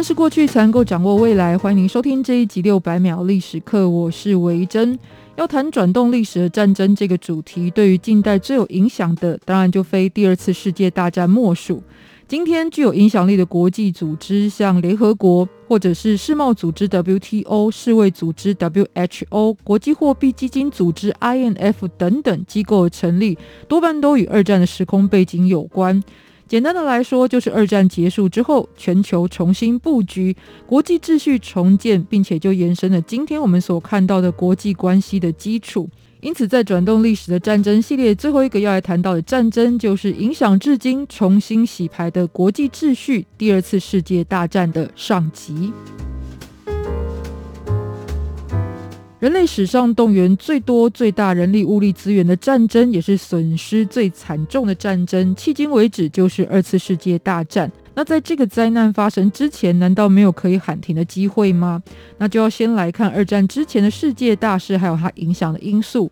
但是过去，才能够掌握未来。欢迎您收听这一集六百秒历史课，我是维珍。要谈转动历史的战争这个主题，对于近代最有影响的，当然就非第二次世界大战莫属。今天具有影响力的国际组织，像联合国，或者是世贸组织 WTO、世卫组织 WHO、国际货币基金组织 IMF 等等机构的成立，多半都与二战的时空背景有关。简单的来说，就是二战结束之后，全球重新布局，国际秩序重建，并且就延伸了今天我们所看到的国际关系的基础。因此，在转动历史的战争系列最后一个要来谈到的战争，就是影响至今、重新洗牌的国际秩序——第二次世界大战的上级。人类史上动员最多、最大人力物力资源的战争，也是损失最惨重的战争，迄今为止就是二次世界大战。那在这个灾难发生之前，难道没有可以喊停的机会吗？那就要先来看二战之前的世界大事，还有它影响的因素。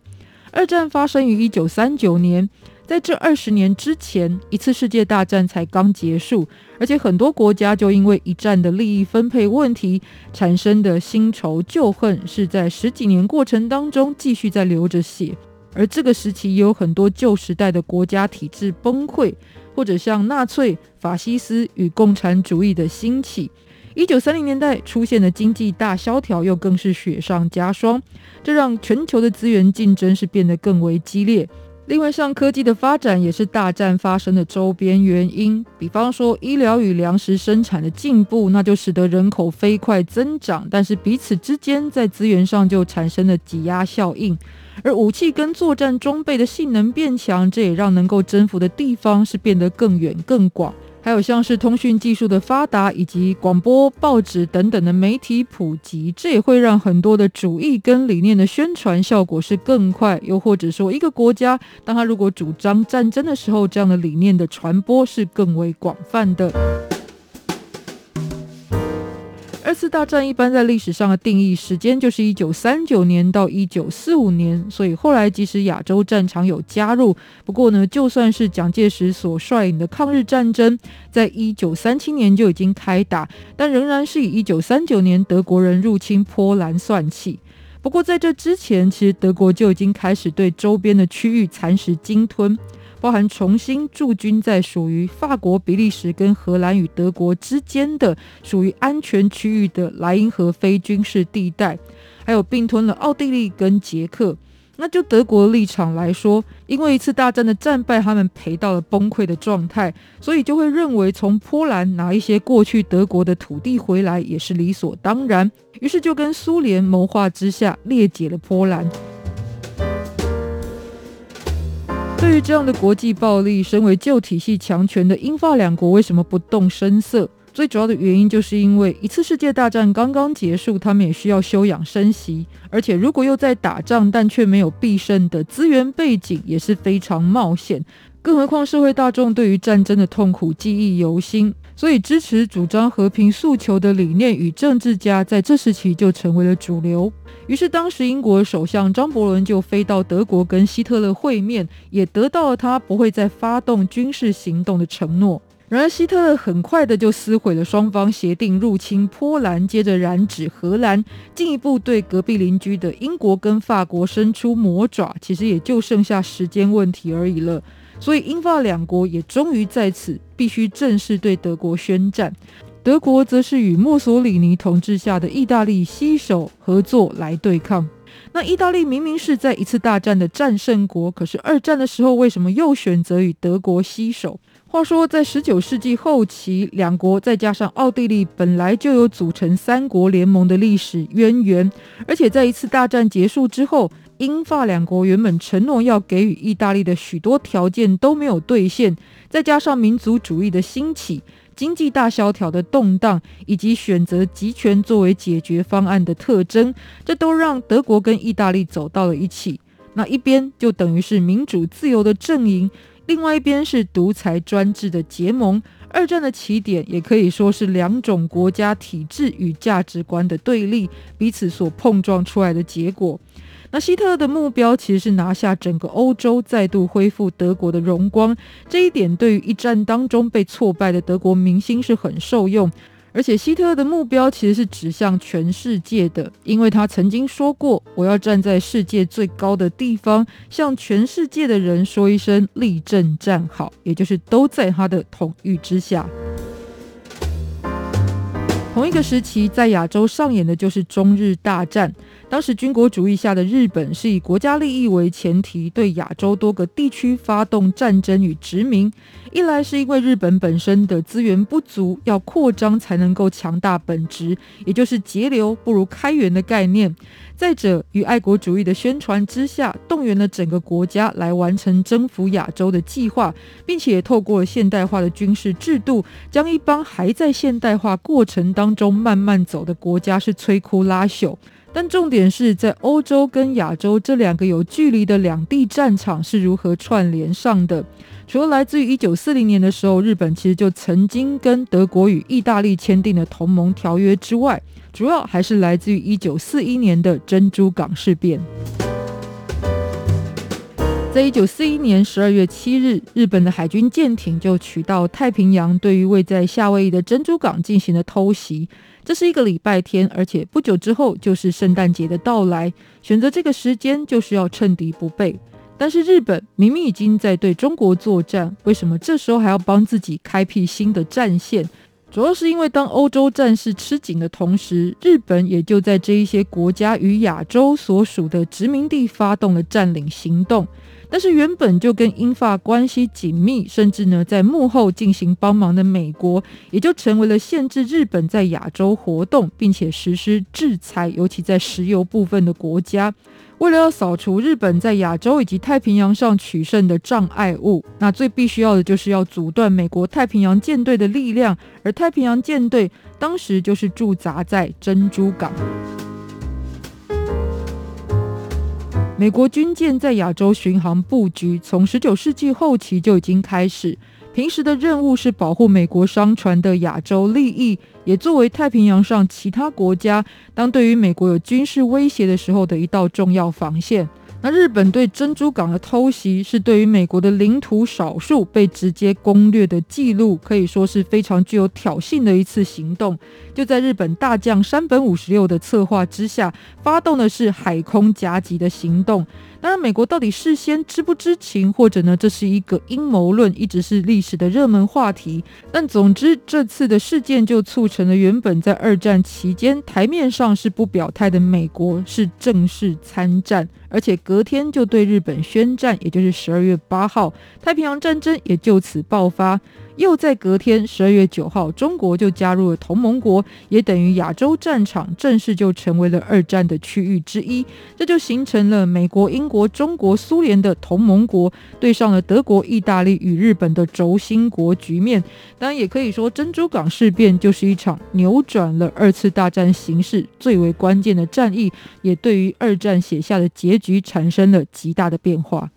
二战发生于一九三九年。在这二十年之前，一次世界大战才刚结束，而且很多国家就因为一战的利益分配问题产生的新仇旧恨，是在十几年过程当中继续在流着血。而这个时期也有很多旧时代的国家体制崩溃，或者像纳粹、法西斯与共产主义的兴起。一九三零年代出现的经济大萧条又更是雪上加霜，这让全球的资源竞争是变得更为激烈。另外，像科技的发展也是大战发生的周边原因。比方说，医疗与粮食生产的进步，那就使得人口飞快增长，但是彼此之间在资源上就产生了挤压效应。而武器跟作战装备的性能变强，这也让能够征服的地方是变得更远更广。还有像是通讯技术的发达，以及广播、报纸等等的媒体普及，这也会让很多的主义跟理念的宣传效果是更快。又或者说，一个国家当他如果主张战争的时候，这样的理念的传播是更为广泛的。二次大战一般在历史上的定义时间就是一九三九年到一九四五年，所以后来即使亚洲战场有加入，不过呢，就算是蒋介石所率领的抗日战争，在一九三七年就已经开打，但仍然是以一九三九年德国人入侵波兰算起。不过在这之前，其实德国就已经开始对周边的区域蚕食鲸吞。包含重新驻军在属于法国、比利时跟荷兰与德国之间的属于安全区域的莱茵河非军事地带，还有并吞了奥地利跟捷克。那就德国立场来说，因为一次大战的战败，他们赔到了崩溃的状态，所以就会认为从波兰拿一些过去德国的土地回来也是理所当然。于是就跟苏联谋划之下，裂解了波兰。对于这样的国际暴力，身为旧体系强权的英法两国为什么不动声色？最主要的原因就是因为一次世界大战刚刚结束，他们也需要休养生息，而且如果又在打仗，但却没有必胜的资源背景，也是非常冒险。更何况社会大众对于战争的痛苦记忆犹新，所以支持主张和平诉求的理念与政治家在这时期就成为了主流。于是，当时英国首相张伯伦就飞到德国跟希特勒会面，也得到了他不会再发动军事行动的承诺。然而，希特勒很快的就撕毁了双方协定，入侵波兰，接着染指荷兰，进一步对隔壁邻居的英国跟法国伸出魔爪。其实也就剩下时间问题而已了。所以，英法两国也终于在此必须正式对德国宣战。德国则是与墨索里尼统治下的意大利携手合作来对抗。那意大利明明是在一次大战的战胜国，可是二战的时候为什么又选择与德国携手？话说，在十九世纪后期，两国再加上奥地利本来就有组成三国联盟的历史渊源，而且在一次大战结束之后，英法两国原本承诺要给予意大利的许多条件都没有兑现，再加上民族主义的兴起。经济大萧条的动荡，以及选择集权作为解决方案的特征，这都让德国跟意大利走到了一起。那一边就等于是民主自由的阵营，另外一边是独裁专制的结盟。二战的起点也可以说是两种国家体制与价值观的对立，彼此所碰撞出来的结果。那希特勒的目标其实是拿下整个欧洲，再度恢复德国的荣光。这一点对于一战当中被挫败的德国民心是很受用。而且希特勒的目标其实是指向全世界的，因为他曾经说过：“我要站在世界最高的地方，向全世界的人说一声立正站好，也就是都在他的统御之下。”同一个时期，在亚洲上演的就是中日大战。当时军国主义下的日本是以国家利益为前提，对亚洲多个地区发动战争与殖民。一来是因为日本本身的资源不足，要扩张才能够强大本质，也就是节流不如开源的概念；再者，于爱国主义的宣传之下，动员了整个国家来完成征服亚洲的计划，并且透过现代化的军事制度，将一帮还在现代化过程当中慢慢走的国家是摧枯拉朽。但重点是在欧洲跟亚洲这两个有距离的两地战场是如何串联上的？除了来自于一九四零年的时候，日本其实就曾经跟德国与意大利签订了同盟条约之外，主要还是来自于一九四一年的珍珠港事变。在一九四一年十二月七日，日本的海军舰艇就取道太平洋，对于位在夏威夷的珍珠港进行了偷袭。这是一个礼拜天，而且不久之后就是圣诞节的到来。选择这个时间就是要趁敌不备。但是日本明明已经在对中国作战，为什么这时候还要帮自己开辟新的战线？主要是因为当欧洲战事吃紧的同时，日本也就在这一些国家与亚洲所属的殖民地发动了占领行动。但是原本就跟英法关系紧密，甚至呢在幕后进行帮忙的美国，也就成为了限制日本在亚洲活动，并且实施制裁，尤其在石油部分的国家。为了要扫除日本在亚洲以及太平洋上取胜的障碍物，那最必须要的就是要阻断美国太平洋舰队的力量，而太平洋舰队当时就是驻扎在珍珠港。美国军舰在亚洲巡航布局，从十九世纪后期就已经开始。平时的任务是保护美国商船的亚洲利益，也作为太平洋上其他国家当对于美国有军事威胁的时候的一道重要防线。那日本对珍珠港的偷袭，是对于美国的领土少数被直接攻略的记录，可以说是非常具有挑衅的一次行动。就在日本大将山本五十六的策划之下，发动的是海空夹击的行动。当然，美国到底事先知不知情，或者呢，这是一个阴谋论，一直是历史的热门话题。但总之，这次的事件就促成了原本在二战期间台面上是不表态的美国是正式参战，而且隔天就对日本宣战，也就是十二月八号，太平洋战争也就此爆发。又在隔天，十二月九号，中国就加入了同盟国，也等于亚洲战场正式就成为了二战的区域之一。这就形成了美国、英国、中国、苏联的同盟国对上了德国、意大利与日本的轴心国局面。当然，也可以说珍珠港事变就是一场扭转了二次大战形势最为关键的战役，也对于二战写下的结局产生了极大的变化。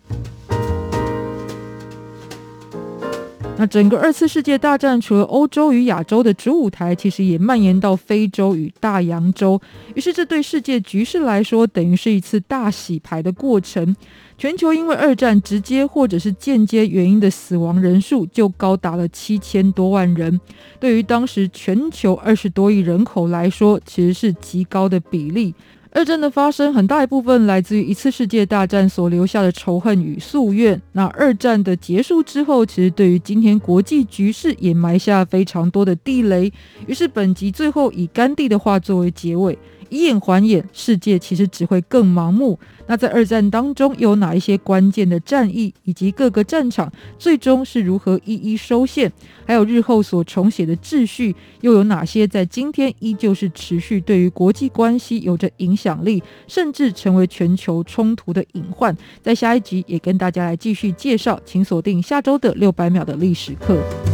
那整个二次世界大战，除了欧洲与亚洲的主舞台，其实也蔓延到非洲与大洋洲。于是，这对世界局势来说，等于是一次大洗牌的过程。全球因为二战直接或者是间接原因的死亡人数，就高达了七千多万人。对于当时全球二十多亿人口来说，其实是极高的比例。二战的发生很大一部分来自于一次世界大战所留下的仇恨与夙愿。那二战的结束之后，其实对于今天国际局势也埋下非常多的地雷。于是本集最后以甘地的话作为结尾。以眼还眼，世界其实只会更盲目。那在二战当中有哪一些关键的战役，以及各个战场最终是如何一一收线？还有日后所重写的秩序，又有哪些在今天依旧是持续对于国际关系有着影响力，甚至成为全球冲突的隐患？在下一集也跟大家来继续介绍，请锁定下周的六百秒的历史课。